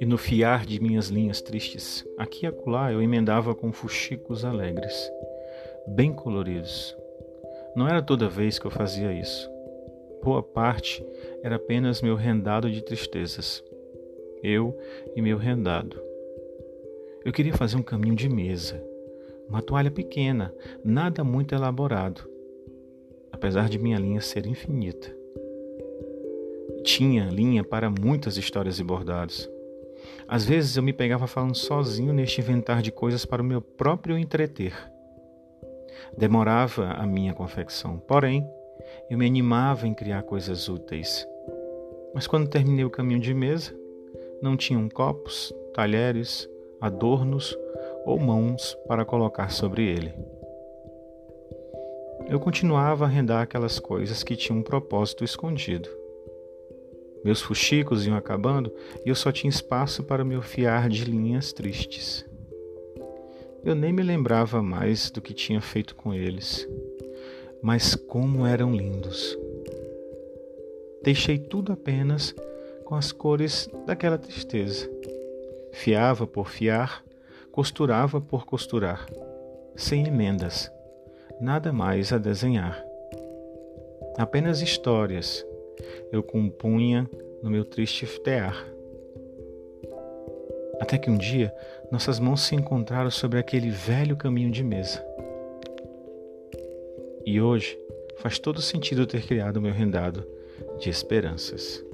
E no fiar de minhas linhas tristes, aqui e acolá eu emendava com fuxicos alegres, bem coloridos. Não era toda vez que eu fazia isso. Boa parte era apenas meu rendado de tristezas. Eu e meu rendado. Eu queria fazer um caminho de mesa, uma toalha pequena, nada muito elaborado, apesar de minha linha ser infinita. Tinha linha para muitas histórias e bordados. Às vezes eu me pegava falando sozinho neste inventar de coisas para o meu próprio entreter. Demorava a minha confecção, porém, eu me animava em criar coisas úteis. Mas quando terminei o caminho de mesa, não tinham copos, talheres, adornos ou mãos para colocar sobre ele. Eu continuava a arrendar aquelas coisas que tinham um propósito escondido. Meus fuxicos iam acabando e eu só tinha espaço para me fiar de linhas tristes. Eu nem me lembrava mais do que tinha feito com eles, mas como eram lindos. Deixei tudo apenas com as cores daquela tristeza. Fiava por fiar, costurava por costurar, sem emendas, nada mais a desenhar. Apenas histórias eu compunha no meu triste tear. Até que um dia nossas mãos se encontraram sobre aquele velho caminho de mesa. E hoje faz todo sentido ter criado meu rendado de esperanças.